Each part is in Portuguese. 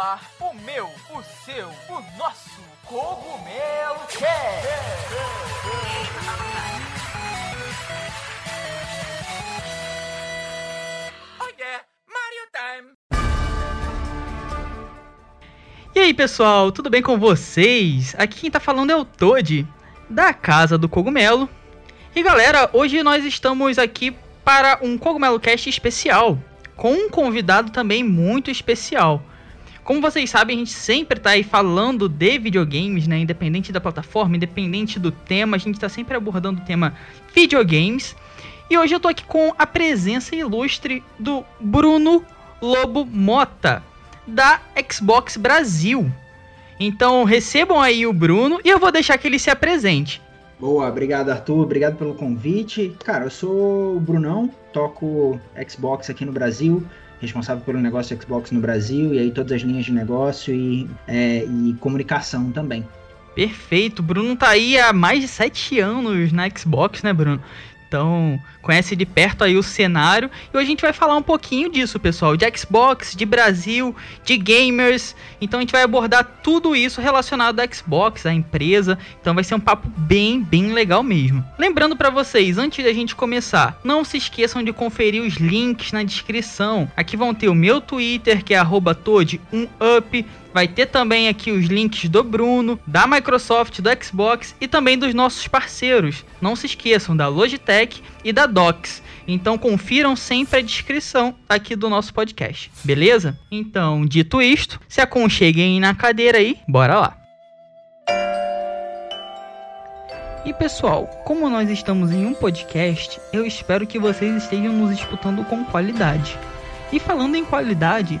ar o meu, o seu, o nosso Cogumelo Cast. Oh yeah, Mario Time! E aí pessoal, tudo bem com vocês? Aqui quem tá falando é o Toad, da Casa do Cogumelo. E galera, hoje nós estamos aqui para um Cogumelo Cast especial, com um convidado também muito especial. Como vocês sabem, a gente sempre tá aí falando de videogames, né? Independente da plataforma, independente do tema, a gente tá sempre abordando o tema videogames. E hoje eu tô aqui com a presença ilustre do Bruno Lobo Mota, da Xbox Brasil. Então recebam aí o Bruno e eu vou deixar que ele se apresente. Boa, obrigado Arthur, obrigado pelo convite. Cara, eu sou o Brunão, toco Xbox aqui no Brasil, responsável pelo negócio Xbox no Brasil e aí todas as linhas de negócio e, é, e comunicação também. Perfeito, Bruno tá aí há mais de sete anos na Xbox, né, Bruno? Então, conhece de perto aí o cenário. E hoje a gente vai falar um pouquinho disso, pessoal. De Xbox, de Brasil, de gamers. Então a gente vai abordar tudo isso relacionado à Xbox, à empresa. Então vai ser um papo bem, bem legal mesmo. Lembrando para vocês, antes da gente começar, não se esqueçam de conferir os links na descrição. Aqui vão ter o meu Twitter, que é @toad1up. Vai ter também aqui os links do Bruno, da Microsoft, do Xbox e também dos nossos parceiros. Não se esqueçam da Logitech e da Docs. Então confiram sempre a descrição aqui do nosso podcast, beleza? Então, dito isto, se aconcheguem na cadeira aí, bora lá. E pessoal, como nós estamos em um podcast, eu espero que vocês estejam nos escutando com qualidade. E falando em qualidade,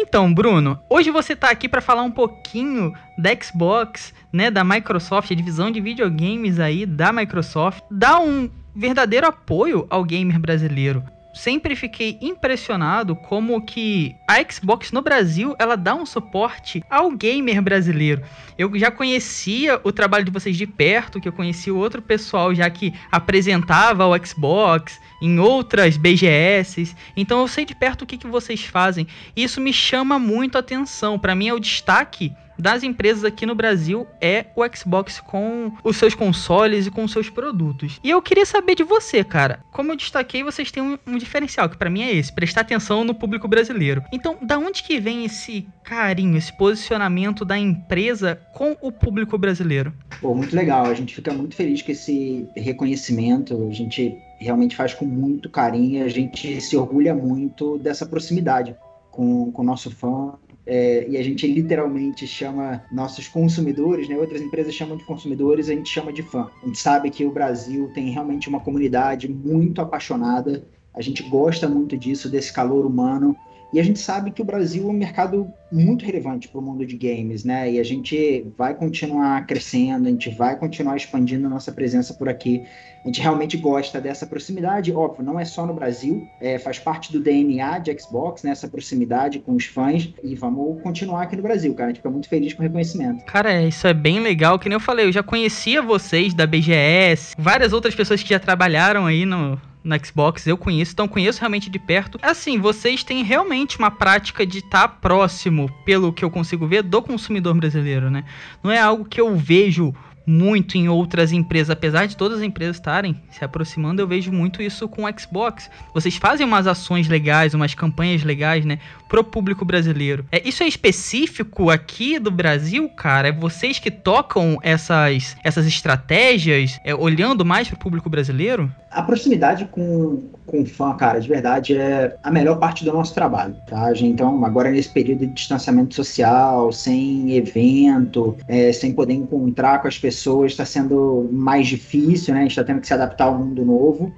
Então, Bruno, hoje você está aqui para falar um pouquinho da Xbox, né, da Microsoft, a divisão de videogames aí da Microsoft, dá um verdadeiro apoio ao gamer brasileiro. Sempre fiquei impressionado como que a Xbox no Brasil, ela dá um suporte ao gamer brasileiro. Eu já conhecia o trabalho de vocês de perto, que eu conhecia o outro pessoal já que apresentava o Xbox, em outras BGS. Então eu sei de perto o que, que vocês fazem. E isso me chama muito a atenção. Para mim é o destaque das empresas aqui no Brasil é o Xbox com os seus consoles e com os seus produtos. E eu queria saber de você, cara. Como eu destaquei, vocês têm um, um diferencial, que para mim é esse, prestar atenção no público brasileiro. Então, da onde que vem esse carinho, esse posicionamento da empresa com o público brasileiro? Pô, muito legal. A gente fica muito feliz com esse reconhecimento. A gente realmente faz com muito carinho. A gente se orgulha muito dessa proximidade com o nosso fã, é, e a gente literalmente chama nossos consumidores, né? Outras empresas chamam de consumidores, a gente chama de fã. A gente sabe que o Brasil tem realmente uma comunidade muito apaixonada. A gente gosta muito disso, desse calor humano. E a gente sabe que o Brasil é um mercado muito relevante para o mundo de games, né? E a gente vai continuar crescendo, a gente vai continuar expandindo a nossa presença por aqui. A gente realmente gosta dessa proximidade, óbvio, não é só no Brasil, é, faz parte do DNA de Xbox, né? Essa proximidade com os fãs. E vamos continuar aqui no Brasil, cara. A gente fica muito feliz com o reconhecimento. Cara, isso é bem legal. Que nem eu falei, eu já conhecia vocês da BGS, várias outras pessoas que já trabalharam aí no, na Xbox, eu conheço, então conheço realmente de perto. Assim, vocês têm realmente uma prática de estar tá próximo, pelo que eu consigo ver, do consumidor brasileiro, né? Não é algo que eu vejo muito em outras empresas, apesar de todas as empresas estarem se aproximando, eu vejo muito isso com o Xbox. Vocês fazem umas ações legais, umas campanhas legais, né, pro público brasileiro. É, isso é específico aqui do Brasil, cara? É vocês que tocam essas, essas estratégias, é, olhando mais pro público brasileiro? A proximidade com, com fã, cara, de verdade, é a melhor parte do nosso trabalho, tá? Então, agora nesse período de distanciamento social, sem evento, é, sem poder encontrar com as pessoas, está sendo mais difícil, né? A gente está tendo que se adaptar ao mundo novo.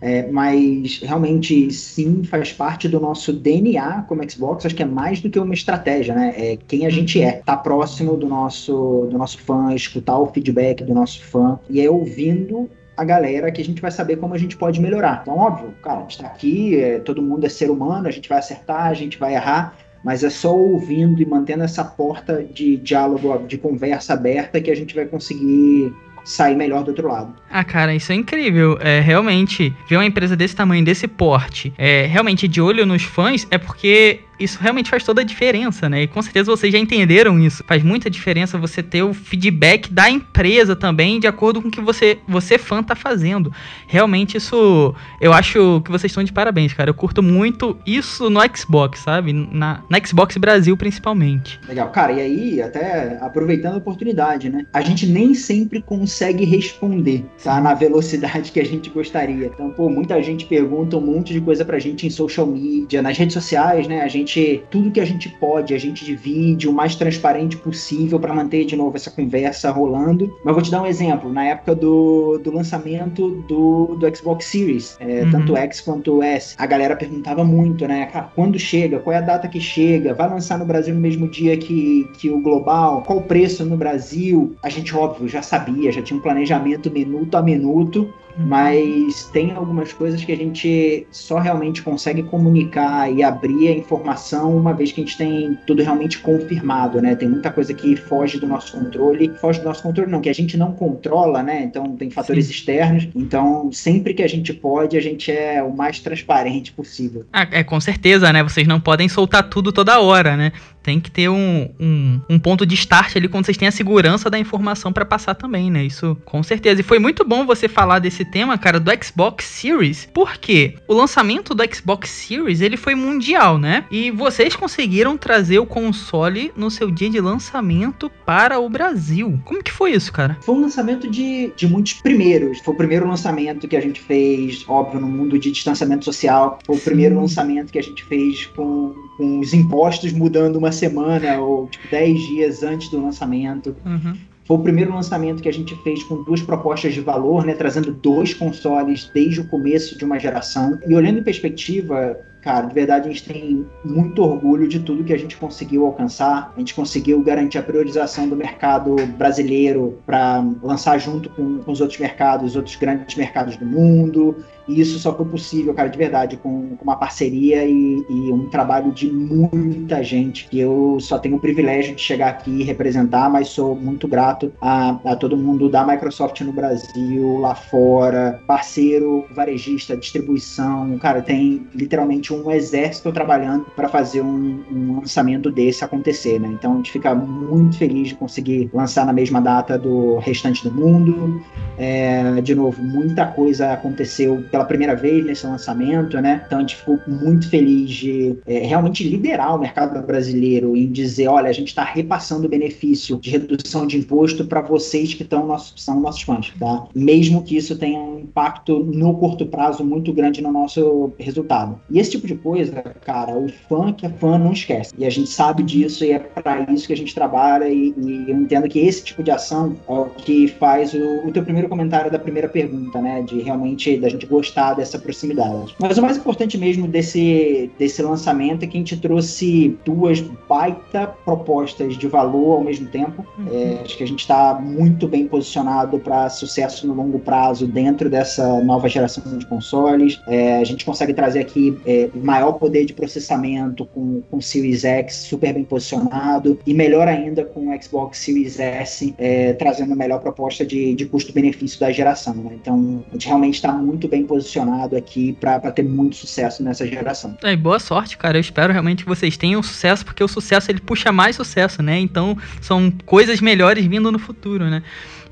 É, mas realmente sim, faz parte do nosso DNA como Xbox. Acho que é mais do que uma estratégia, né? É quem a gente é. Tá próximo do nosso, do nosso fã, escutar o feedback do nosso fã e é ouvindo a galera que a gente vai saber como a gente pode melhorar. Então, óbvio, cara, a gente tá aqui, é, todo mundo é ser humano, a gente vai acertar, a gente vai errar, mas é só ouvindo e mantendo essa porta de diálogo, de conversa aberta que a gente vai conseguir sair melhor do outro lado. Ah, cara, isso é incrível. É, realmente, ver uma empresa desse tamanho, desse porte, é, realmente de olho nos fãs, é porque isso realmente faz toda a diferença, né? E com certeza vocês já entenderam isso. Faz muita diferença você ter o feedback da empresa também, de acordo com o que você, você fã tá fazendo. Realmente isso, eu acho que vocês estão de parabéns, cara. Eu curto muito isso no Xbox, sabe? Na, na Xbox Brasil, principalmente. Legal. Cara, e aí, até aproveitando a oportunidade, né? A gente nem sempre consegue responder, tá? Na velocidade que a gente gostaria. Então, pô, muita gente pergunta um monte de coisa pra gente em social media, nas redes sociais, né? A gente gente, tudo que a gente pode, a gente divide o mais transparente possível para manter de novo essa conversa rolando. Mas vou te dar um exemplo. Na época do, do lançamento do, do Xbox Series, é, uhum. tanto X quanto S, a galera perguntava muito, né? Cara, quando chega? Qual é a data que chega? Vai lançar no Brasil no mesmo dia que, que o Global? Qual o preço no Brasil? A gente, óbvio, já sabia, já tinha um planejamento minuto a minuto. Mas tem algumas coisas que a gente só realmente consegue comunicar e abrir a informação uma vez que a gente tem tudo realmente confirmado, né? Tem muita coisa que foge do nosso controle, foge do nosso controle não, que a gente não controla, né? Então tem fatores Sim. externos. Então sempre que a gente pode, a gente é o mais transparente possível. Ah, é com certeza, né? Vocês não podem soltar tudo toda hora, né? Tem que ter um, um, um, ponto de start ali quando vocês têm a segurança da informação para passar também, né? Isso com certeza. E foi muito bom você falar desse tema, cara, do Xbox Series, porque o lançamento do Xbox Series ele foi mundial, né? E vocês conseguiram trazer o console no seu dia de lançamento para o Brasil. Como que foi isso, cara? Foi um lançamento de, de muitos primeiros. Foi o primeiro lançamento que a gente fez, óbvio, no mundo de distanciamento social. Foi o Sim. primeiro lançamento que a gente fez com, com os impostos mudando uma semana ou tipo 10 dias antes do lançamento. Uhum. Foi o primeiro lançamento que a gente fez com duas propostas de valor, né, trazendo dois consoles desde o começo de uma geração. E olhando em perspectiva, cara, de verdade a gente tem muito orgulho de tudo que a gente conseguiu alcançar. A gente conseguiu garantir a priorização do mercado brasileiro para lançar junto com, com, os outros mercados, os outros grandes mercados do mundo. E isso só foi possível, cara, de verdade, com, com uma parceria e, e, um trabalho de muita gente. Que eu só tenho o privilégio de chegar aqui e representar, mas sou muito grato a, a todo mundo da Microsoft no Brasil, lá fora, parceiro, varejista, distribuição. Cara, tem literalmente um exército trabalhando para fazer um, um, lançamento desse acontecer, né? Então a gente fica muito feliz de conseguir lançar na mesma data do restante do mundo. É, de novo, muita coisa aconteceu pela primeira vez nesse lançamento, né? Então a gente ficou muito feliz de é, realmente liderar o mercado brasileiro em dizer, olha, a gente está repassando o benefício de redução de imposto para vocês que estão nossos, são nossos fãs, tá? Mesmo que isso tenha um impacto no curto prazo muito grande no nosso resultado. E esse tipo de coisa, cara, o fã que é fã não esquece. E a gente sabe disso e é para isso que a gente trabalha. E, e, eu entendo que esse tipo de ação é o que faz o, o teu primeiro comentário da primeira pergunta, né? De realmente da gente gostar dessa proximidade. Mas o mais importante mesmo desse, desse lançamento é que a gente trouxe duas baita propostas de valor ao mesmo tempo. Uhum. É, acho que a gente está muito bem posicionado para sucesso no longo prazo dentro dessa nova geração de consoles. É, a gente consegue trazer aqui é, maior poder de processamento com, com Series X super bem posicionado e melhor ainda com o Xbox Series S é, trazendo a melhor proposta de, de custo-benefício da geração. Né? Então a gente realmente está muito bem posicionado aqui para ter muito sucesso nessa geração. É, boa sorte, cara. Eu espero realmente que vocês tenham sucesso, porque o sucesso ele puxa mais sucesso, né? Então são coisas melhores vindo no futuro, né?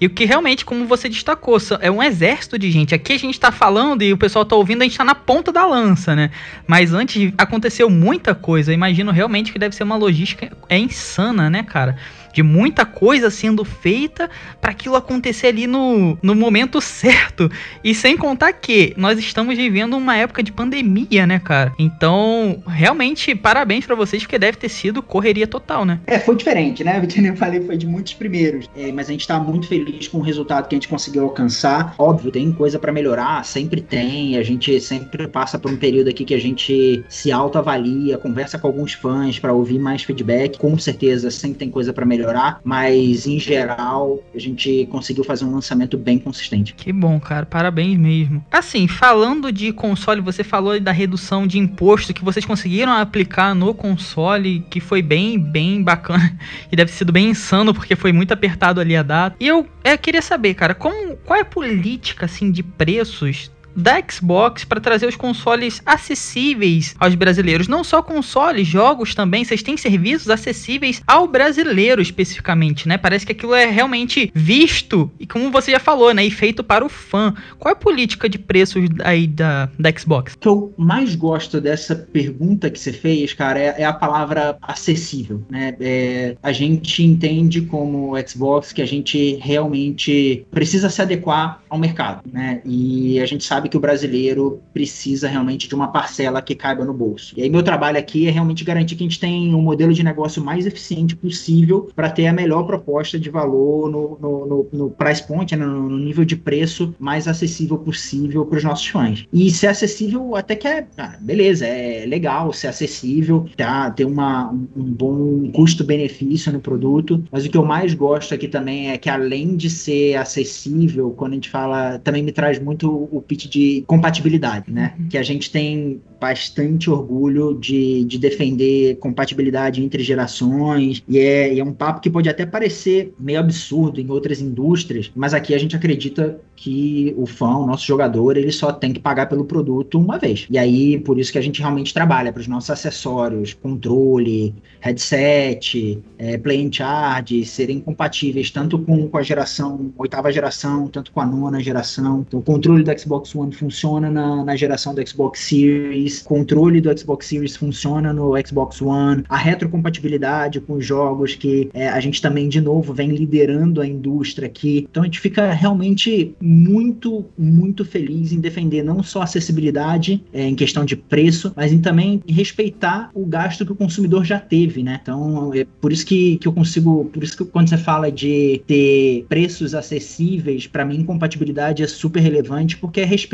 E o que realmente, como você destacou, é um exército de gente. Aqui a gente tá falando e o pessoal tá ouvindo, a gente tá na ponta da lança, né? Mas antes aconteceu muita coisa. Eu imagino realmente que deve ser uma logística é insana, né, cara? De muita coisa sendo feita para aquilo acontecer ali no, no momento certo. E sem contar que nós estamos vivendo uma época de pandemia, né, cara? Então, realmente, parabéns para vocês, porque deve ter sido correria total, né? É, foi diferente, né? Eu falei, foi de muitos primeiros. É, mas a gente tá muito feliz com o resultado que a gente conseguiu alcançar. Óbvio, tem coisa para melhorar, sempre tem. A gente sempre passa por um período aqui que a gente se autoavalia, conversa com alguns fãs para ouvir mais feedback. Com certeza, sempre tem coisa para melhorar, mas em geral, a gente conseguiu fazer um lançamento bem consistente. Que bom, cara. Parabéns mesmo. Assim, falando de console, você falou da redução de imposto que vocês conseguiram aplicar no console, que foi bem, bem bacana e deve ter sido bem insano porque foi muito apertado ali a data. E eu é, queria saber, cara, como, qual é a política assim de preços da Xbox para trazer os consoles acessíveis aos brasileiros. Não só consoles, jogos também. Vocês têm serviços acessíveis ao brasileiro especificamente, né? Parece que aquilo é realmente visto e, como você já falou, né? E feito para o fã. Qual é a política de preços aí da, da Xbox? O que eu mais gosto dessa pergunta que você fez, cara, é, é a palavra acessível, né? É, a gente entende como Xbox que a gente realmente precisa se adequar ao mercado, né? E a gente sabe sabe que o brasileiro precisa realmente de uma parcela que caiba no bolso. E aí meu trabalho aqui é realmente garantir que a gente tem um modelo de negócio mais eficiente possível para ter a melhor proposta de valor no, no, no, no price point, né, no, nível de preço mais acessível possível para os nossos fãs. E ser acessível até que é, beleza, é legal ser acessível, tá, ter uma, um, um bom custo-benefício no produto, mas o que eu mais gosto aqui também é que além de ser acessível, quando a gente fala, também me traz muito o pitch de compatibilidade, né? Uhum. Que a gente tem bastante orgulho de, de defender compatibilidade entre gerações, e é, e é um papo que pode até parecer meio absurdo em outras indústrias, mas aqui a gente acredita que o fã, o nosso jogador, ele só tem que pagar pelo produto uma vez. E aí, por isso que a gente realmente trabalha para os nossos acessórios, controle, headset, é, play and charge, serem compatíveis tanto com, com a geração, oitava geração, tanto com a nona geração. Então, o controle do Xbox One funciona na, na geração do Xbox Series, controle do Xbox Series funciona no Xbox One, a retrocompatibilidade com os jogos que é, a gente também, de novo, vem liderando a indústria aqui. Então, a gente fica realmente muito, muito feliz em defender não só a acessibilidade é, em questão de preço, mas em também respeitar o gasto que o consumidor já teve, né? Então, é por isso que, que eu consigo, por isso que quando você fala de ter preços acessíveis, para mim, compatibilidade é super relevante, porque é respeito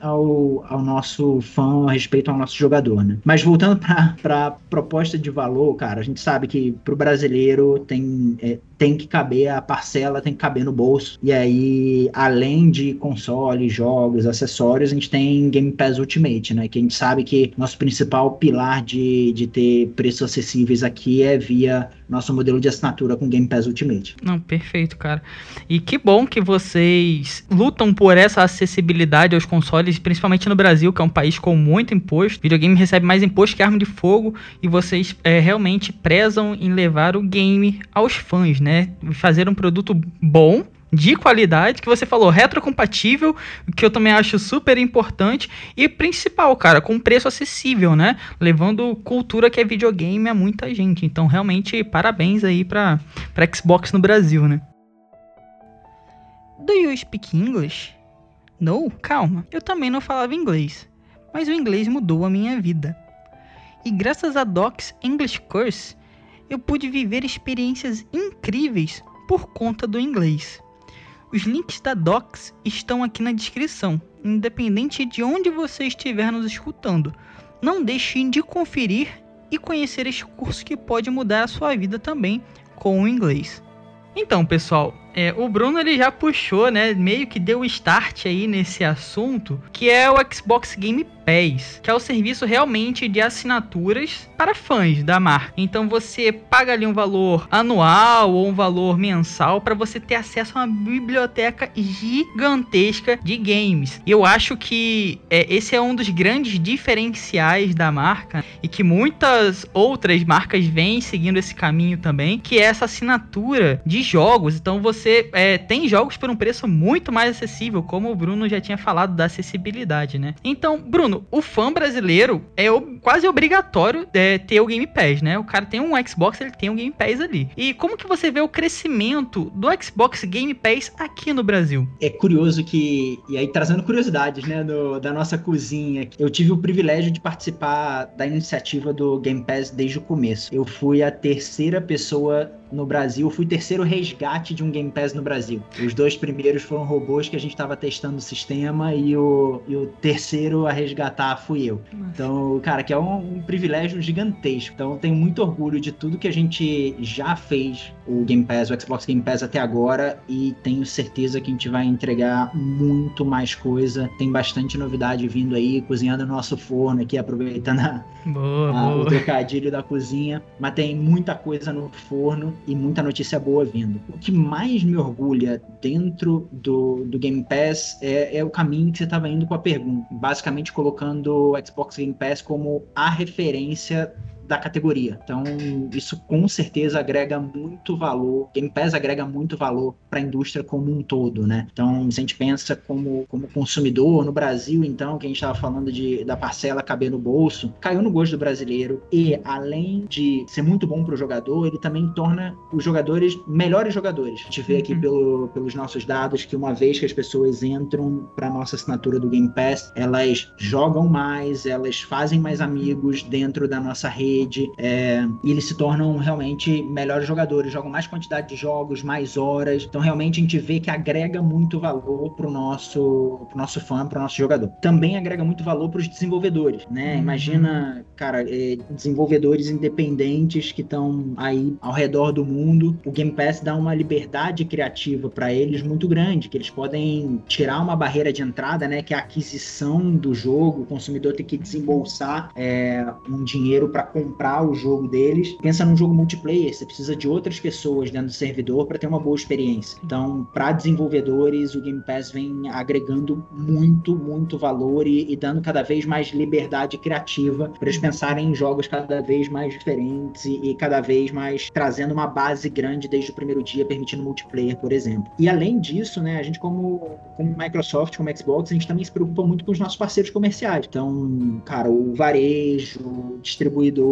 ao, ao nosso fã, respeito ao nosso jogador, né? Mas voltando para a proposta de valor, cara, a gente sabe que para o brasileiro tem, é, tem que caber a parcela, tem que caber no bolso. E aí, além de console, jogos, acessórios, a gente tem Game Pass Ultimate, né? Que a gente sabe que nosso principal pilar de, de ter preços acessíveis aqui é via nosso modelo de assinatura com Game Pass Ultimate. Não, perfeito, cara. E que bom que vocês lutam por essa acessibilidade aos consoles, principalmente no Brasil, que é um país com muito imposto. O videogame recebe mais imposto que arma de fogo e vocês é, realmente prezam em levar o game aos fãs, né? Fazer um produto bom, de qualidade, que você falou, retrocompatível, que eu também acho super importante, e principal, cara, com preço acessível, né? Levando cultura que é videogame a muita gente. Então, realmente, parabéns aí pra, pra Xbox no Brasil, né? Do you speak English? No, calma, eu também não falava inglês, mas o inglês mudou a minha vida. E graças a Docs English Course, eu pude viver experiências incríveis por conta do inglês. Os links da Docs estão aqui na descrição, independente de onde você estiver nos escutando. Não deixe de conferir e conhecer este curso que pode mudar a sua vida também com o inglês. Então, pessoal, é, o Bruno ele já puxou, né? Meio que deu start aí nesse assunto, que é o Xbox Game Pass, que é o serviço realmente de assinaturas para fãs da marca. Então você paga ali um valor anual ou um valor mensal para você ter acesso a uma biblioteca gigantesca de games. E eu acho que é, esse é um dos grandes diferenciais da marca e que muitas outras marcas vêm seguindo esse caminho também, que é essa assinatura de jogos. Então você você é, tem jogos por um preço muito mais acessível, como o Bruno já tinha falado da acessibilidade, né? Então, Bruno, o fã brasileiro é quase obrigatório é, ter o Game Pass, né? O cara tem um Xbox, ele tem um Game Pass ali. E como que você vê o crescimento do Xbox Game Pass aqui no Brasil? É curioso que, e aí trazendo curiosidades, né, do, da nossa cozinha, eu tive o privilégio de participar da iniciativa do Game Pass desde o começo. Eu fui a terceira pessoa no Brasil. Fui o terceiro resgate de um Game Pass no Brasil. Os dois primeiros foram robôs que a gente estava testando o sistema e o, e o terceiro a resgatar fui eu. Então, cara, que é um, um privilégio gigantesco. Então, tenho muito orgulho de tudo que a gente já fez, o Game Pass, o Xbox Game Pass até agora, e tenho certeza que a gente vai entregar muito mais coisa. Tem bastante novidade vindo aí, cozinhando no nosso forno aqui, aproveitando a, boa, a, boa. o trocadilho da cozinha. Mas tem muita coisa no forno e muita notícia boa vindo. O que mais me orgulha dentro do, do Game Pass é, é o caminho que você estava indo com a pergunta. Basicamente colocando o Xbox Game Pass como a referência da categoria. Então, isso com certeza agrega muito valor, Game Pass agrega muito valor para a indústria como um todo, né? Então, se a gente pensa como, como consumidor, no Brasil, então, que a gente estava falando de, da parcela caber no bolso, caiu no gosto do brasileiro e, além de ser muito bom para o jogador, ele também torna os jogadores melhores jogadores. A gente vê aqui uhum. pelo, pelos nossos dados que uma vez que as pessoas entram para nossa assinatura do Game Pass, elas jogam mais, elas fazem mais amigos dentro da nossa rede, rede, é, e eles se tornam realmente melhores jogadores, jogam mais quantidade de jogos, mais horas. Então, realmente, a gente vê que agrega muito valor pro nosso, pro nosso fã, pro nosso jogador. Também agrega muito valor para os desenvolvedores, né? Uhum. Imagina, cara, é, desenvolvedores independentes que estão aí ao redor do mundo. O Game Pass dá uma liberdade criativa para eles muito grande, que eles podem tirar uma barreira de entrada, né? Que é a aquisição do jogo, o consumidor tem que desembolsar é, um dinheiro para comprar comprar o jogo deles. Pensa num jogo multiplayer, você precisa de outras pessoas dentro do servidor para ter uma boa experiência. Então, para desenvolvedores, o Game Pass vem agregando muito, muito valor e, e dando cada vez mais liberdade criativa para eles pensarem em jogos cada vez mais diferentes e, e cada vez mais trazendo uma base grande desde o primeiro dia, permitindo multiplayer, por exemplo. E além disso, né, a gente como, como Microsoft, como Xbox, a gente também se preocupa muito com os nossos parceiros comerciais. Então, cara, o varejo, o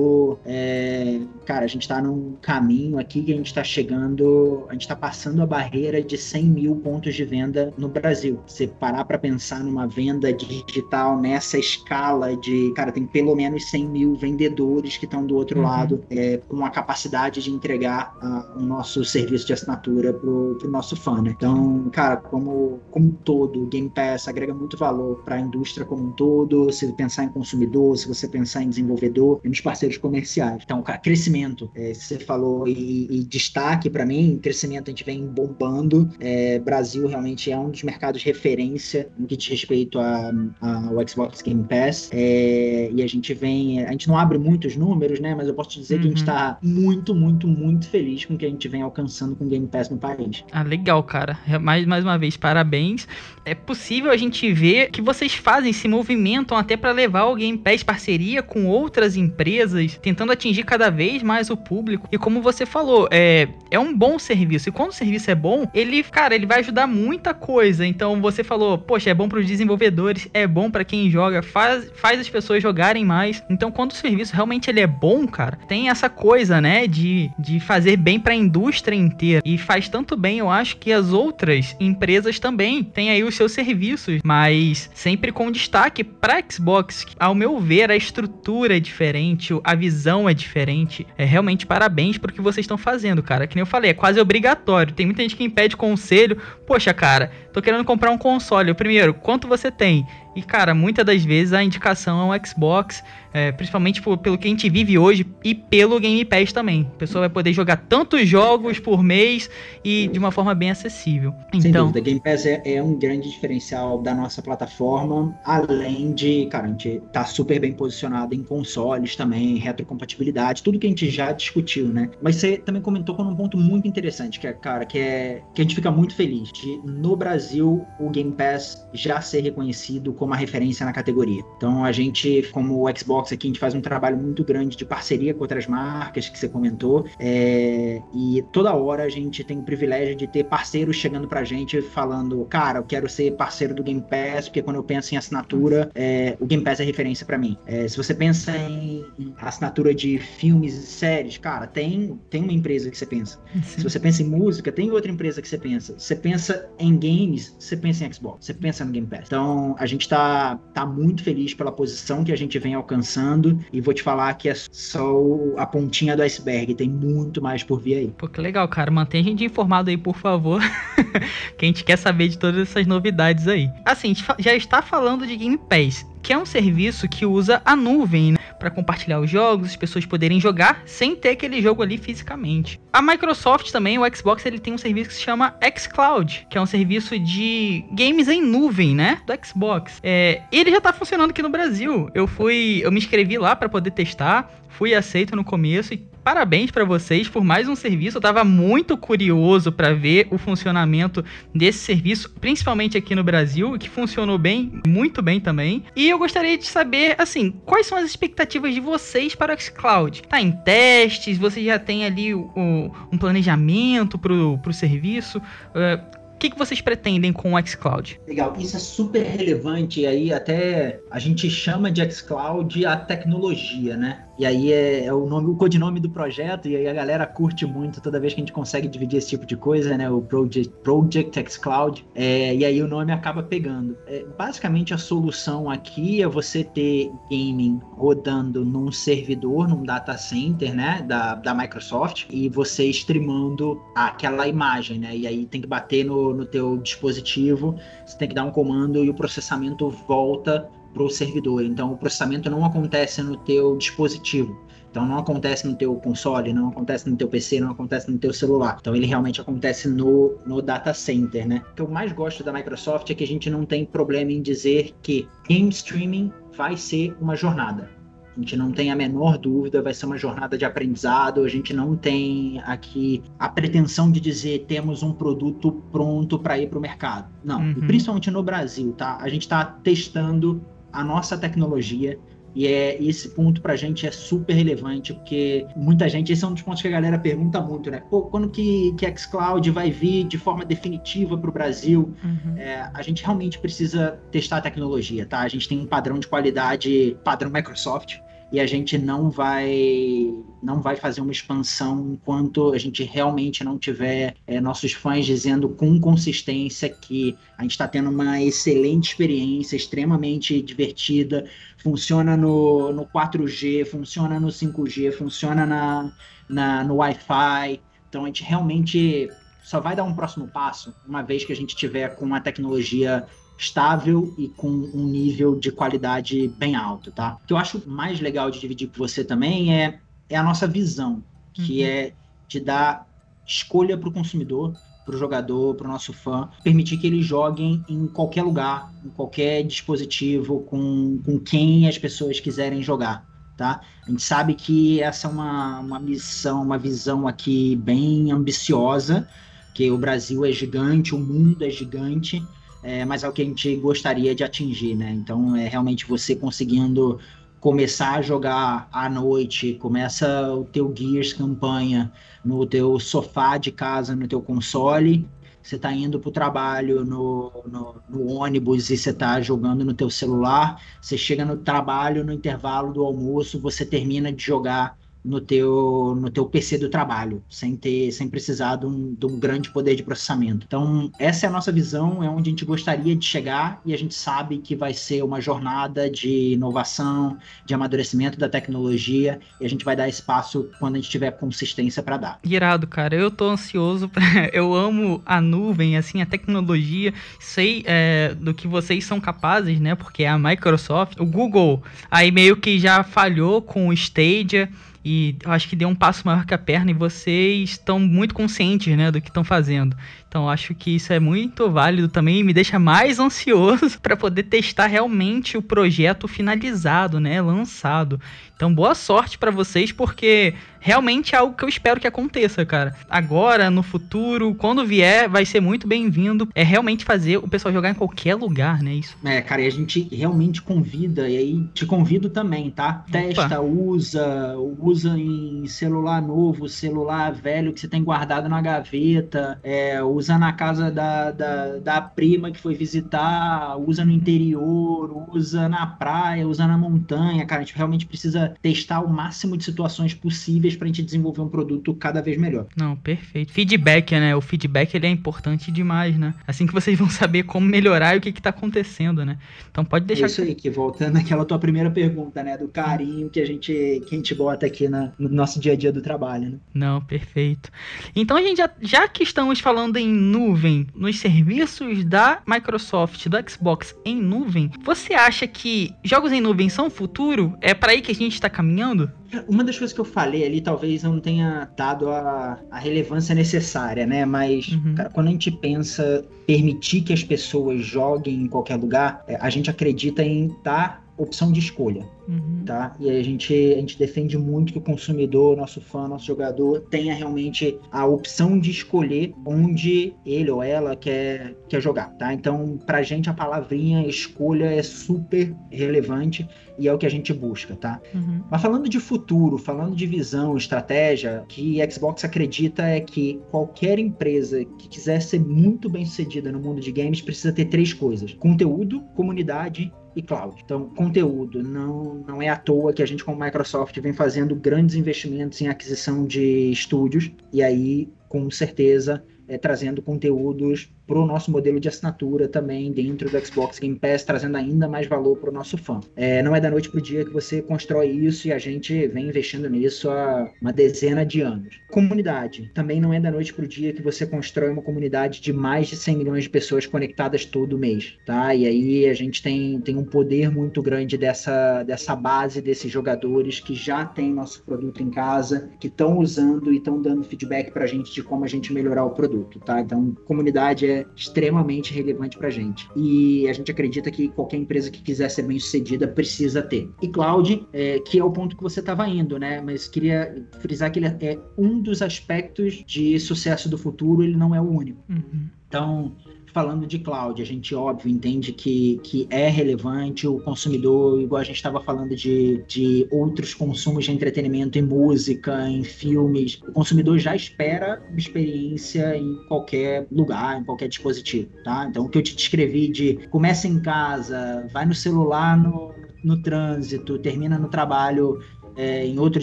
distribuidor é, cara, a gente está num caminho aqui que a gente está chegando, a gente está passando a barreira de 100 mil pontos de venda no Brasil. Se parar para pensar numa venda digital nessa escala de, cara, tem pelo menos 100 mil vendedores que estão do outro uhum. lado é, com a capacidade de entregar uh, o nosso serviço de assinatura pro, pro nosso fã, né? Então, cara, como, como um todo, o Game Pass agrega muito valor para a indústria como um todo. Se pensar em consumidor, se você pensar em desenvolvedor, nos parceiros comerciais. Então, crescimento, é, você falou, e, e destaque para mim, crescimento a gente vem bombando. É, Brasil realmente é um dos mercados referência no que diz respeito ao Xbox Game Pass. É, e a gente vem, a gente não abre muitos números, né? Mas eu posso te dizer uhum. que a gente está uhum. muito, muito, muito feliz com o que a gente vem alcançando com o Game Pass no país. Ah, legal, cara. Mais, mais uma vez, parabéns. É possível a gente ver que vocês fazem, se movimentam até para levar o Game Pass parceria com outras empresas tentando atingir cada vez mais o público. E como você falou, é, é um bom serviço. E quando o serviço é bom, ele, cara, ele vai ajudar muita coisa. Então você falou, poxa, é bom para os desenvolvedores, é bom para quem joga, faz, faz as pessoas jogarem mais. Então quando o serviço realmente ele é bom, cara, tem essa coisa, né, de, de fazer bem para a indústria inteira. E faz tanto bem, eu acho que as outras empresas também têm aí os seus serviços, mas sempre com destaque para Xbox. Ao meu ver, a estrutura é diferente, a visão é diferente. É realmente parabéns pro que vocês estão fazendo, cara. Que nem eu falei, é quase obrigatório. Tem muita gente que impede conselho. Poxa, cara, tô querendo comprar um console. Primeiro, quanto você tem? E, cara, muitas das vezes a indicação é o Xbox, é, principalmente por, pelo que a gente vive hoje e pelo Game Pass também. A pessoa vai poder jogar tantos jogos por mês e de uma forma bem acessível. Então, Sem dúvida, Game Pass é, é, um grande diferencial da nossa plataforma, além de, cara, a gente tá super bem posicionado em consoles também, retrocompatibilidade, tudo que a gente já discutiu, né? Mas você também comentou com um ponto muito interessante, que é, cara, que é que a gente fica muito feliz de, no Brasil, o Game Pass já ser reconhecido como uma referência na categoria. Então a gente, como o Xbox aqui, a gente faz um trabalho muito grande de parceria com outras marcas que você comentou. É, e toda hora a gente tem o privilégio de ter parceiros chegando pra gente falando, cara, eu quero ser parceiro do Game Pass, porque quando eu penso em assinatura, é, o Game Pass é referência para mim. É, se você pensa em assinatura de filmes e séries, cara, tem, tem uma empresa que você pensa. Se você pensa em música, tem outra empresa que você pensa. Você pensa em games, você pensa em Xbox, você pensa no Game Pass. Então a gente está tá muito feliz pela posição que a gente vem alcançando e vou te falar que é só a pontinha do iceberg, tem muito mais por vir aí. Pô, que legal, cara. Mantenha a gente informado aí, por favor. que a gente quer saber de todas essas novidades aí. Assim, a gente já está falando de Game Pass que é um serviço que usa a nuvem né, para compartilhar os jogos, as pessoas poderem jogar sem ter aquele jogo ali fisicamente. A Microsoft também, o Xbox, ele tem um serviço que se chama xCloud, que é um serviço de games em nuvem, né, do Xbox. É, ele já está funcionando aqui no Brasil. Eu fui, eu me inscrevi lá para poder testar, fui aceito no começo e parabéns para vocês por mais um serviço. Eu estava muito curioso para ver o funcionamento desse serviço, principalmente aqui no Brasil, que funcionou bem, muito bem também. E eu gostaria de saber, assim, quais são as expectativas de vocês para o xCloud? Tá em testes? Você já tem ali o, o, um planejamento para o serviço? Uh, que, que vocês pretendem com o xCloud? Legal, isso é super relevante. E aí, até a gente chama de xCloud a tecnologia, né? E aí é, é, o nome, o codinome do projeto, e aí a galera curte muito toda vez que a gente consegue dividir esse tipo de coisa, né? O Project, Project xCloud. É, e aí o nome acaba pegando. É, basicamente, a solução aqui é você ter gaming rodando num servidor, num data center, né? Da, da Microsoft, e você streamando aquela imagem, né? E aí tem que bater no, no teu dispositivo, você tem que dar um comando e o processamento volta para o servidor. Então, o processamento não acontece no teu dispositivo. Então, não acontece no teu console, não acontece no teu PC, não acontece no teu celular. Então, ele realmente acontece no, no data center, né? O que eu mais gosto da Microsoft é que a gente não tem problema em dizer que game streaming vai ser uma jornada. A gente não tem a menor dúvida, vai ser uma jornada de aprendizado. A gente não tem aqui a pretensão de dizer temos um produto pronto para ir para o mercado. Não, uhum. principalmente no Brasil, tá? A gente está testando a nossa tecnologia. E é esse ponto para a gente é super relevante, porque muita gente, esse é um dos pontos que a galera pergunta muito, né? Pô, quando que, que xCloud vai vir de forma definitiva para o Brasil? Uhum. É, a gente realmente precisa testar a tecnologia, tá? A gente tem um padrão de qualidade, padrão Microsoft, e a gente não vai não vai fazer uma expansão enquanto a gente realmente não tiver é, nossos fãs dizendo com consistência que a gente está tendo uma excelente experiência, extremamente divertida, funciona no, no 4G, funciona no 5G, funciona na, na, no Wi-Fi. Então a gente realmente só vai dar um próximo passo uma vez que a gente tiver com a tecnologia estável e com um nível de qualidade bem alto, tá? O que eu acho mais legal de dividir com você também é, é a nossa visão, que uhum. é de dar escolha para o consumidor, para o jogador, para o nosso fã, permitir que eles joguem em qualquer lugar, em qualquer dispositivo, com, com quem as pessoas quiserem jogar. Tá? A gente sabe que essa é uma, uma missão, uma visão aqui bem ambiciosa, que o Brasil é gigante, o mundo é gigante, é, mas é o que a gente gostaria de atingir, né? Então é realmente você conseguindo começar a jogar à noite, começa o teu Gears campanha no teu sofá de casa, no teu console, você está indo para o trabalho no, no, no, ônibus e você está jogando no teu celular, você chega no trabalho, no intervalo do almoço, você termina de jogar no teu, no teu PC do trabalho, sem ter, sem precisar de um, de um, grande poder de processamento. Então, essa é a nossa visão, é onde a gente gostaria de chegar e a gente sabe que vai ser uma jornada de inovação, de amadurecimento da tecnologia e a gente vai dar espaço quando a gente tiver consistência para dar. Irado, cara, eu tô ansioso, pra... eu amo a nuvem, assim, a tecnologia, sei é, do que vocês são capazes, né, porque é a Microsoft, o Google, aí meio que já falhou com o Stadia, e acho que deu um passo maior que a perna e vocês estão muito conscientes, né, do que estão fazendo. Então acho que isso é muito válido também e me deixa mais ansioso para poder testar realmente o projeto finalizado, né, lançado. Então boa sorte para vocês porque realmente é algo que eu espero que aconteça, cara. Agora, no futuro, quando vier, vai ser muito bem-vindo. É realmente fazer o pessoal jogar em qualquer lugar, né, isso. É, cara, e a gente realmente convida e aí te convido também, tá? Testa, Opa. usa, usa em celular novo, celular velho que você tem guardado na gaveta, é, usa na casa da, da, da prima que foi visitar, usa no interior, usa na praia, usa na montanha, cara. A gente realmente precisa testar o máximo de situações possíveis para a gente desenvolver um produto cada vez melhor. Não, perfeito. Feedback, né? O feedback ele é importante demais, né? Assim que vocês vão saber como melhorar e o que está acontecendo, né? Então pode deixar. É isso aí, que voltando àquela tua primeira pergunta, né? Do carinho que a gente, que a gente bota aqui na, no nosso dia a dia do trabalho, né? Não, perfeito. Então a gente já, já que estamos falando em nuvem, nos serviços da Microsoft, do Xbox em nuvem, você acha que jogos em nuvem são o futuro? É para aí que a gente está caminhando? Uma das coisas que eu falei ali, talvez não tenha dado a, a relevância necessária, né? Mas, uhum. cara, quando a gente pensa permitir que as pessoas joguem em qualquer lugar, é, a gente acredita em tá opção de escolha, uhum. tá? E a gente, a gente defende muito que o consumidor, nosso fã, nosso jogador, tenha realmente a opção de escolher onde ele ou ela quer, quer jogar, tá? Então, pra gente, a palavrinha escolha é super relevante e é o que a gente busca, tá? Uhum. Mas falando de futuro, falando de visão, estratégia, que Xbox acredita é que qualquer empresa que quiser ser muito bem sucedida no mundo de games precisa ter três coisas: conteúdo, comunidade e cloud. Então, conteúdo. Não, não é à toa que a gente, como Microsoft, vem fazendo grandes investimentos em aquisição de estúdios, e aí, com certeza, é, trazendo conteúdos para o nosso modelo de assinatura também dentro do Xbox Game Pass, trazendo ainda mais valor para o nosso fã. É, não é da noite para o dia que você constrói isso e a gente vem investindo nisso há uma dezena de anos. Comunidade. Também não é da noite para o dia que você constrói uma comunidade de mais de 100 milhões de pessoas conectadas todo mês, tá? E aí a gente tem, tem um poder muito grande dessa, dessa base desses jogadores que já tem nosso produto em casa, que estão usando e estão dando feedback para a gente de como a gente melhorar o produto, tá? Então, comunidade é extremamente relevante para a gente. E a gente acredita que qualquer empresa que quiser ser bem sucedida precisa ter. E cloud, é, que é o ponto que você estava indo, né? Mas queria frisar que ele é um dos aspectos de sucesso do futuro, ele não é o único. Uhum. Então, falando de cloud, a gente, óbvio, entende que, que é relevante o consumidor, igual a gente estava falando de, de outros consumos de entretenimento em música, em filmes. O consumidor já espera uma experiência em qualquer lugar, em qualquer dispositivo, tá? Então, o que eu te descrevi de começa em casa, vai no celular no, no trânsito, termina no trabalho é, em outro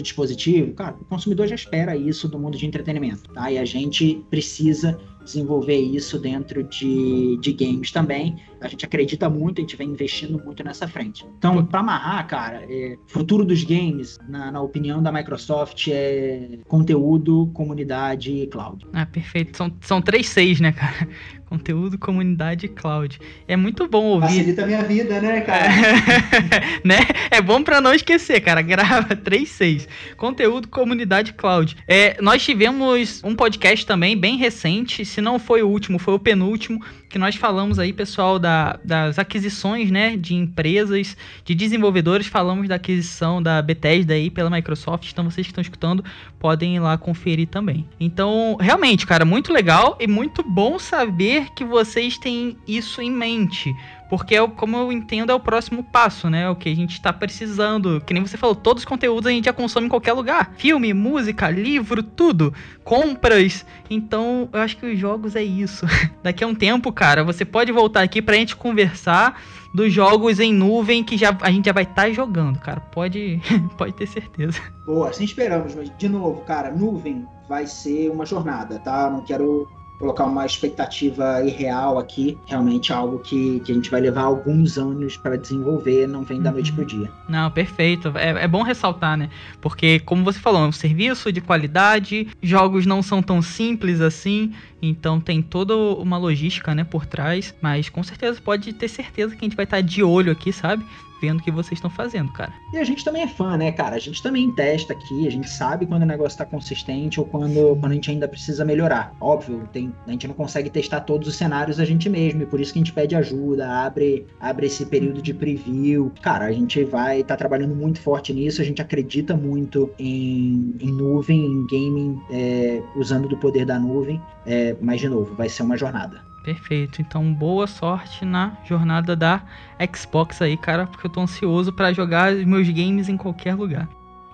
dispositivo, cara, o consumidor já espera isso do mundo de entretenimento, tá? E a gente precisa desenvolver isso dentro de, de games também. A gente acredita muito, a gente vem investindo muito nessa frente. Então, para amarrar, cara, é, futuro dos games, na, na, opinião da Microsoft, é conteúdo, comunidade e cloud. Ah, perfeito. São, são três seis, né, cara? Conteúdo, comunidade e cloud. É muito bom ouvir. Facilita a minha vida, né, cara? né? É bom para não esquecer, cara. Grava 36. Conteúdo, comunidade cloud. É, nós tivemos um podcast também bem recente, se não foi o último, foi o penúltimo, que nós falamos aí, pessoal, da, das aquisições, né, de empresas, de desenvolvedores, falamos da aquisição da Bethesda aí pela Microsoft, então vocês que estão escutando podem ir lá conferir também. Então, realmente, cara, muito legal e muito bom saber que vocês têm isso em mente, porque, é, como eu entendo, é o próximo passo, né? O que a gente está precisando. Que nem você falou, todos os conteúdos a gente já consome em qualquer lugar. Filme, música, livro, tudo. Compras. Então, eu acho que os jogos é isso. Daqui a um tempo, cara, você pode voltar aqui pra gente conversar dos jogos em nuvem que já, a gente já vai estar tá jogando, cara. Pode, pode ter certeza. Boa, assim esperamos. Mas, de novo, cara, nuvem vai ser uma jornada, tá? Não quero colocar uma expectativa irreal aqui, realmente algo que, que a gente vai levar alguns anos para desenvolver, não vem da noite pro uhum. dia. Não, perfeito. É, é bom ressaltar, né? Porque, como você falou, é um serviço de qualidade, jogos não são tão simples assim, então tem toda uma logística, né, por trás, mas com certeza pode ter certeza que a gente vai estar de olho aqui, sabe? Vendo o que vocês estão fazendo, cara. E a gente também é fã, né, cara? A gente também testa aqui, a gente sabe quando o negócio tá consistente ou quando, quando a gente ainda precisa melhorar. Óbvio, tem, a gente não consegue testar todos os cenários a gente mesmo, e por isso que a gente pede ajuda, abre, abre esse período de preview. Cara, a gente vai estar tá trabalhando muito forte nisso, a gente acredita muito em, em nuvem, em gaming, é, usando do poder da nuvem, é, mas de novo, vai ser uma jornada. Perfeito. Então, boa sorte na jornada da Xbox aí, cara, porque eu tô ansioso para jogar meus games em qualquer lugar.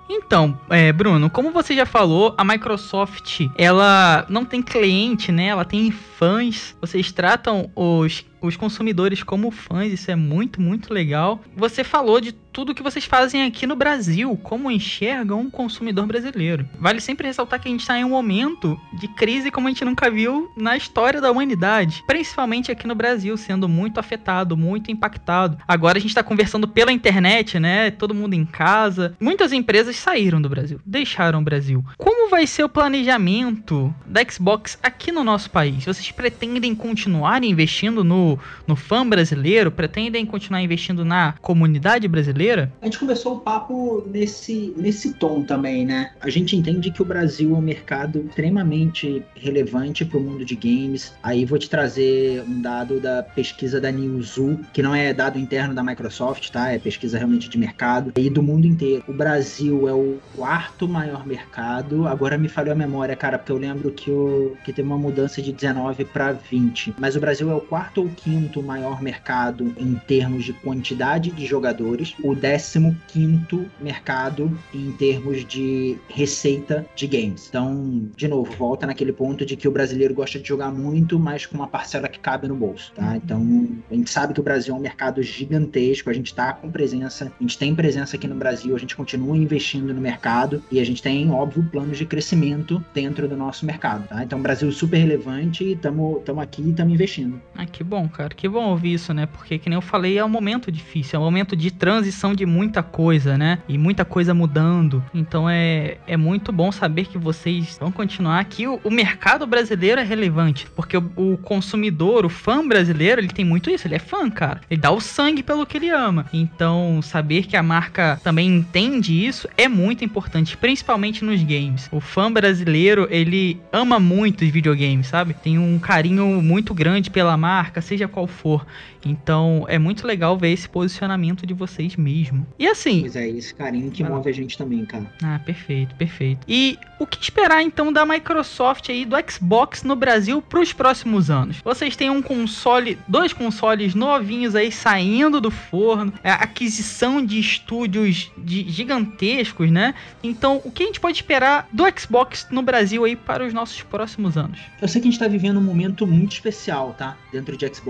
Então, é, Bruno, como você já falou, a Microsoft ela não tem cliente, né? Ela tem fãs. Vocês tratam os os consumidores como fãs, isso é muito, muito legal. Você falou de tudo que vocês fazem aqui no Brasil, como enxergam um consumidor brasileiro. Vale sempre ressaltar que a gente está em um momento de crise como a gente nunca viu na história da humanidade, principalmente aqui no Brasil, sendo muito afetado, muito impactado. Agora a gente está conversando pela internet, né? Todo mundo em casa. Muitas empresas saíram do Brasil, deixaram o Brasil. Como vai ser o planejamento da Xbox aqui no nosso país? Vocês pretendem continuar investindo no, no fã brasileiro? Pretendem continuar investindo na comunidade brasileira? A gente conversou o papo nesse, nesse tom também, né? A gente entende que o Brasil é um mercado extremamente relevante para o mundo de games. Aí vou te trazer um dado da pesquisa da Newzoo, que não é dado interno da Microsoft, tá? É pesquisa realmente de mercado e do mundo inteiro. O Brasil é o quarto maior mercado. Agora me falhou a memória, cara, porque eu lembro que, o, que teve uma mudança de 19 para 20. Mas o Brasil é o quarto ou quinto maior mercado em termos de quantidade de jogadores. O 15 mercado em termos de receita de games. Então, de novo, volta naquele ponto de que o brasileiro gosta de jogar muito, mas com uma parcela que cabe no bolso, tá? Então, a gente sabe que o Brasil é um mercado gigantesco, a gente está com presença, a gente tem presença aqui no Brasil, a gente continua investindo no mercado e a gente tem, óbvio, planos de crescimento dentro do nosso mercado, tá? Então, o Brasil é super relevante e estamos aqui e estamos investindo. Ah, que bom, cara, que bom ouvir isso, né? Porque, que nem eu falei, é um momento difícil, é um momento de transição de muita coisa, né? E muita coisa mudando. Então é, é muito bom saber que vocês vão continuar aqui. O, o mercado brasileiro é relevante, porque o, o, consumidor, o fã brasileiro, ele tem muito isso. Ele é fã, cara. Ele dá o sangue pelo que ele ama. Então, saber que a marca também entende isso é muito importante, principalmente nos games. O fã brasileiro, ele ama muito os videogames, sabe? Tem um carinho muito grande pela marca, seja qual for. Então, é muito legal ver esse posicionamento de vocês mesmo. E assim. Pois é, esse carinho que move a gente também, cara. Ah, perfeito, perfeito. E o que esperar então da Microsoft aí, do Xbox no Brasil para os próximos anos? Vocês têm um console, dois consoles novinhos aí saindo do forno, é, aquisição de estúdios de, gigantescos, né? Então, o que a gente pode esperar do Xbox no Brasil aí para os nossos próximos anos? Eu sei que a gente está vivendo um momento muito especial, tá? Dentro de Xbox.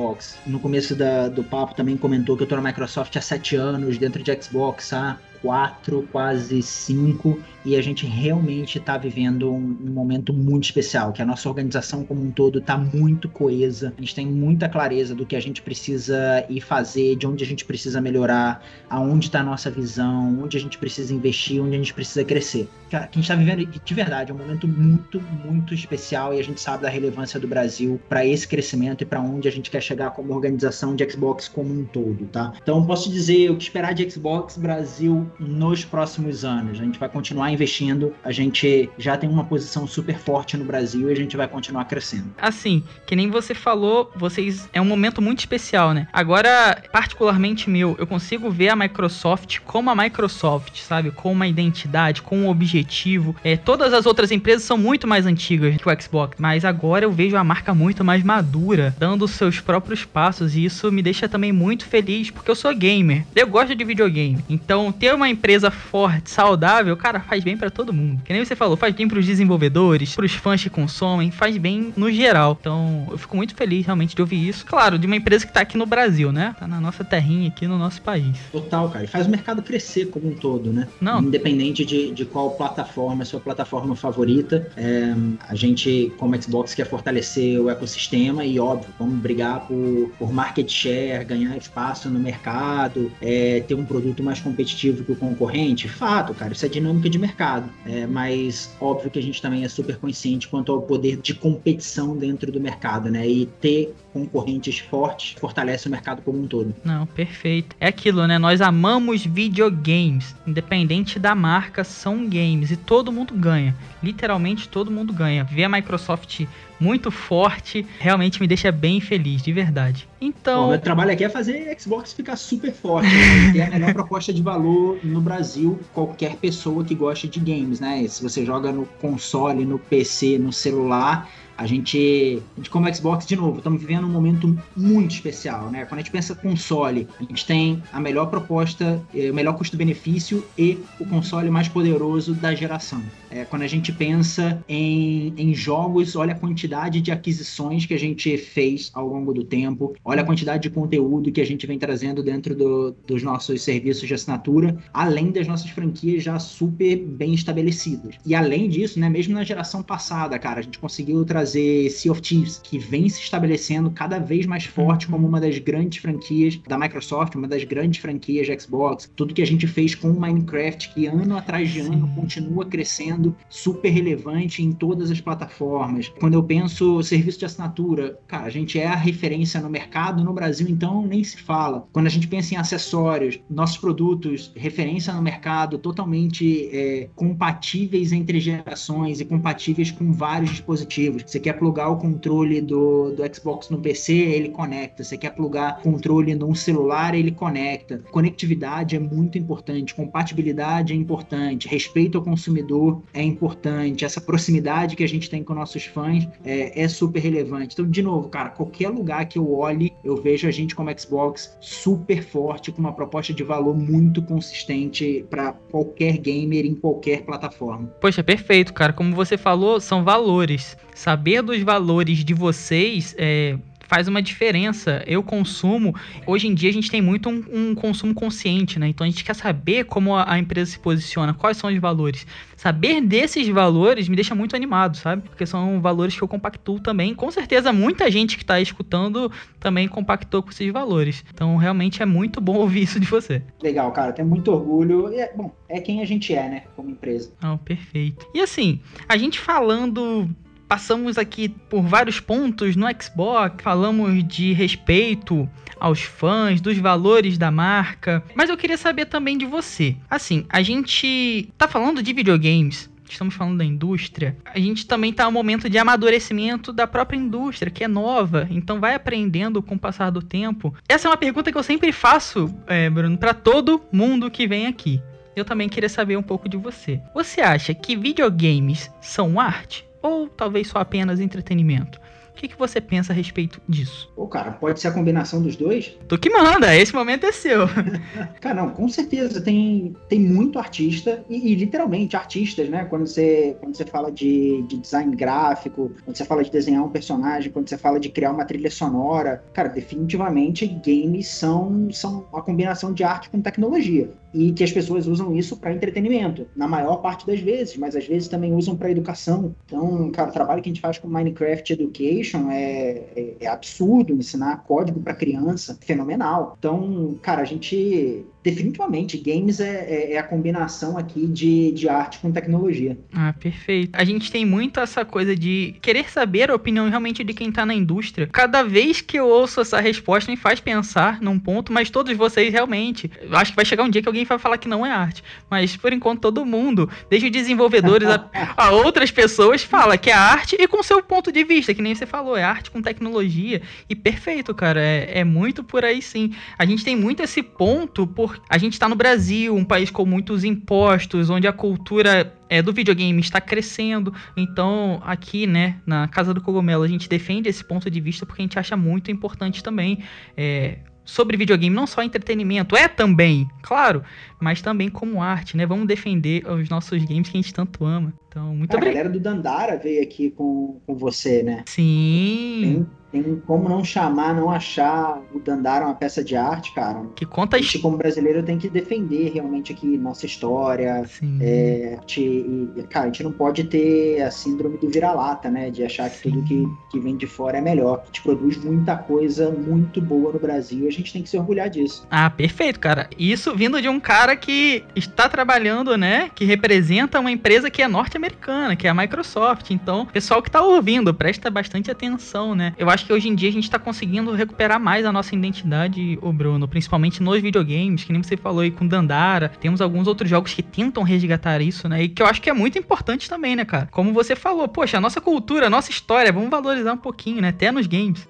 No começo da, do papo também comentou que eu tô na Microsoft há sete anos, dentro de Xbox há quatro, quase cinco e a gente realmente está vivendo um, um, momento muito especial, que a nossa organização como um todo está muito coesa, a gente tem muita clareza do que a gente precisa ir fazer, de onde a gente precisa melhorar, aonde está a nossa visão, onde a gente precisa investir, onde a gente precisa crescer. Que a gente está vivendo de verdade é um momento muito, muito especial e a gente sabe da relevância do Brasil para esse crescimento e para onde a gente quer chegar como organização de Xbox como um todo, tá? Então posso dizer o que esperar de Xbox Brasil nos próximos anos. A gente vai continuar investindo, a gente já tem uma posição super forte no Brasil e a gente vai continuar crescendo. Assim, que nem você falou, vocês é um momento muito especial, né? Agora, particularmente meu, eu consigo ver a Microsoft como a Microsoft, sabe? Com uma identidade, com um objetivo. É, todas as outras empresas são muito mais antigas que o Xbox, mas agora eu vejo a marca muito mais madura, dando seus próprios passos e isso me deixa também muito feliz, porque eu sou gamer. Eu gosto de videogame. Então, ter uma empresa forte, saudável, cara, faz bem para todo mundo. Que nem você falou, faz bem pros desenvolvedores, pros fãs que consomem, faz bem no geral. Então, eu fico muito feliz realmente de ouvir isso. Claro, de uma empresa que tá aqui no Brasil, né? Tá na nossa terrinha aqui no nosso país. Total, cara. E faz o mercado crescer como um todo, né? Não. Independente de, de qual plataforma, a sua plataforma favorita. É, a gente, como Xbox, quer fortalecer o ecossistema e, óbvio, vamos brigar por, por market share, ganhar espaço no mercado, é, ter um produto mais competitivo que o concorrente. Fato, cara, isso é dinâmica de mercado. É, mas óbvio que a gente também é super consciente quanto ao poder de competição dentro do mercado, né? E ter concorrentes fortes fortalece o mercado como um todo. Não, perfeito. É aquilo, né? Nós amamos videogames. Independente da marca, são games. E todo mundo ganha. Literalmente todo mundo ganha. Ver a Microsoft muito forte realmente me deixa bem feliz, de verdade. Então. O meu trabalho aqui é fazer Xbox ficar super forte. Né? Ter a melhor proposta de valor no Brasil, qualquer pessoa que goste de games, né? Se você joga no console, no PC, no celular A gente, a gente como Xbox, de novo, estamos vivendo um momento muito especial, né? Quando a gente pensa console, a gente tem a melhor proposta, eh, o melhor custo-benefício e o console mais poderoso da geração. É, quando a gente pensa em, em jogos, olha a quantidade de aquisições que a gente fez ao longo do tempo, olha a quantidade de conteúdo que a gente vem trazendo dentro do, dos nossos serviços de assinatura, além das nossas franquias já super bem estabelecidas. E além disso, né, mesmo na geração passada, cara, a gente conseguiu trazer Sea of Thieves, que vem se estabelecendo cada vez mais forte como uma das grandes franquias da Microsoft, uma das grandes franquias de Xbox. Tudo que a gente fez com Minecraft, que ano atrás de ano continua crescendo super relevante em todas as plataformas. Quando eu penso serviço de assinatura, cara, a gente é a referência no mercado, no Brasil então nem se fala. Quando a gente pensa em acessórios, nossos produtos, referência no mercado, totalmente é, compatíveis entre gerações e compatíveis com vários dispositivos. Você quer plugar o controle do, do Xbox no PC, ele conecta. Você quer plugar controle num celular, ele conecta. Conectividade é muito importante, compatibilidade é importante, respeito ao consumidor é importante, essa proximidade que a gente tem com nossos fãs é, é, super relevante. Então, de novo, cara, qualquer lugar que eu olhe, eu vejo a gente como Xbox super forte, com uma proposta de valor muito consistente para qualquer gamer em qualquer plataforma. Poxa, perfeito, cara. Como você falou, são valores. Saber dos valores de vocês é faz uma diferença. Eu consumo. Hoje em dia a gente tem muito um, um consumo consciente, né? Então a gente quer saber como a, a, empresa se posiciona, quais são os valores. Saber desses valores me deixa muito animado, sabe? Porque são valores que eu compactuo também. Com certeza muita gente que está escutando também compactou com esses valores. Então realmente é muito bom ouvir isso de você. Legal, cara. Tenho muito orgulho. E é, bom, é quem a gente é, né? Como empresa. Não, perfeito. E assim, a gente falando passamos aqui por vários pontos no Xbox, falamos de respeito aos fãs, dos valores da marca, mas eu queria saber também de você. Assim, a gente tá falando de videogames, estamos falando da indústria, a gente também está no momento de amadurecimento da própria indústria, que é nova, então vai aprendendo com o passar do tempo. Essa é uma pergunta que eu sempre faço, é, Bruno, para todo mundo que vem aqui. Eu também queria saber um pouco de você. Você acha que videogames são arte? Ou talvez só apenas entretenimento? O que, que você pensa a respeito disso? Pô, cara, pode ser a combinação dos dois? Tu que manda, esse momento é seu. cara, não, com certeza. Tem, tem muito artista, e, e, literalmente artistas, né? Quando você, quando você fala de, de design gráfico, quando você fala de desenhar um personagem, quando você fala de criar uma trilha sonora, cara, definitivamente games são, são a combinação de arte com tecnologia e que as pessoas usam isso para entretenimento, na maior parte das vezes, mas às vezes também usam para educação. Então, cara, o trabalho que a gente faz com Minecraft Education é, é, é absurdo, ensinar código para criança, fenomenal. Então, cara, a gente definitivamente, games é, é, é, a combinação aqui de, de arte com tecnologia. Ah, perfeito. A gente tem muito essa coisa de querer saber a opinião realmente de quem tá na indústria. Cada vez que eu ouço essa resposta me faz pensar num ponto, mas todos vocês realmente. Acho que vai chegar um dia que alguém vai falar que não é arte. Mas por enquanto todo mundo, desde desenvolvedores a, a outras pessoas, fala que é arte e com seu ponto de vista, que nem você falou, é arte com tecnologia. E perfeito, cara. É, é muito por aí sim. A gente tem muito esse ponto por a gente está no Brasil, um país com muitos impostos, onde a cultura é, do videogame está crescendo. Então, aqui, né, na Casa do Cogumelo, a gente defende esse ponto de vista porque a gente acha muito importante também. É, sobre videogame, não só entretenimento, é também, claro, mas também como arte, né? Vamos defender os nossos games que a gente tanto ama. Então, muito obrigado. A galera do Dandara veio aqui com, com você, né? Sim. Tem tem como não chamar, não achar o Dandara uma peça de arte, cara. Que conta a gente, como brasileiro, tem que defender realmente aqui nossa história. Sim. É, e, cara, a gente não pode ter a síndrome do vira-lata, né? De achar que Sim. tudo que, que vem de fora é melhor. A gente produz muita coisa muito boa no Brasil e a gente tem que se orgulhar disso. Ah, perfeito, cara. Isso vindo de um cara que está trabalhando, né? Que representa uma empresa que é norte-americana, que é a Microsoft. Então, pessoal que tá ouvindo, presta bastante atenção, né? Eu acho que hoje em dia a gente tá conseguindo recuperar mais a nossa identidade, o Bruno, principalmente nos videogames, que nem você falou aí com Dandara. Temos alguns outros jogos que tentam resgatar isso, né? E que eu acho que é muito importante também, né, cara? Como você falou, poxa, a nossa cultura, a nossa história, vamos valorizar um pouquinho, né? Até nos games.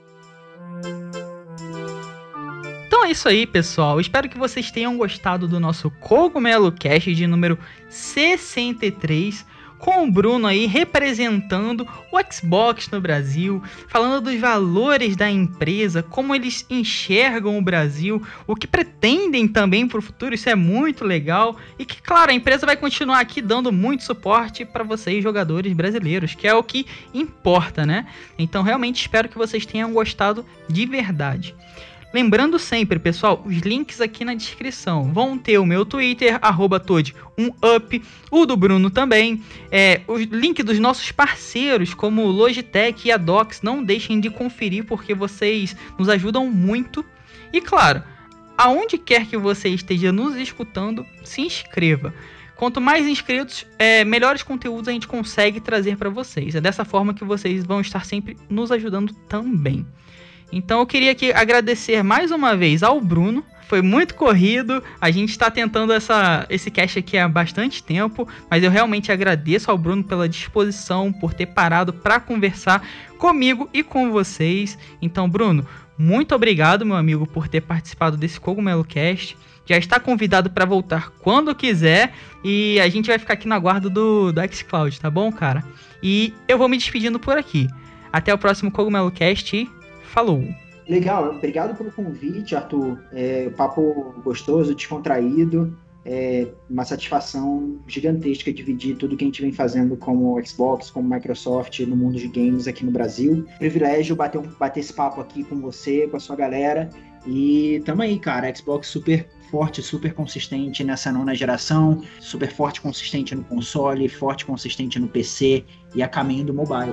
Então é isso aí, pessoal. Espero que vocês tenham gostado do nosso Cogumelo Cast de número 63 com o Bruno aí representando o Xbox no Brasil, falando dos valores da empresa, como eles enxergam o Brasil, o que pretendem também para o futuro, isso é muito legal. E que, claro, a empresa vai continuar aqui dando muito suporte para vocês, jogadores brasileiros, que é o que importa, né? Então, realmente espero que vocês tenham gostado de verdade. Lembrando sempre, pessoal, os links aqui na descrição. Vão ter o meu Twitter, arroba Toad1up, o do Bruno também, é, o link dos nossos parceiros, como Logitech e a Docs. Não deixem de conferir, porque vocês nos ajudam muito. E claro, aonde quer que você esteja nos escutando, se inscreva. Quanto mais inscritos, é, melhores conteúdos a gente consegue trazer para vocês. É dessa forma que vocês vão estar sempre nos ajudando também. Então eu queria aqui agradecer mais uma vez ao Bruno. Foi muito corrido. A gente está tentando essa, esse cast aqui há bastante tempo, mas eu realmente agradeço ao Bruno pela disposição, por ter parado para conversar comigo e com vocês. Então, Bruno, muito obrigado, meu amigo, por ter participado desse Cogumelo Cast. Já está convidado para voltar quando quiser e a gente vai ficar aqui na guarda do, do xCloud, tá bom, cara? E eu vou me despedindo por aqui. Até o próximo Cogumelo Cast falou. Legal, obrigado pelo convite, Arthur. É, papo gostoso, descontraído. É uma satisfação gigantesca dividir tudo que a gente vem fazendo como Xbox, como Microsoft no mundo de games aqui no Brasil. Privilégio bater, um, bater esse papo aqui com você, com a sua galera. E tamo aí, cara. Xbox super forte, super consistente nessa nona geração, super forte, consistente no console, forte, consistente no PC e a caminho do mobile.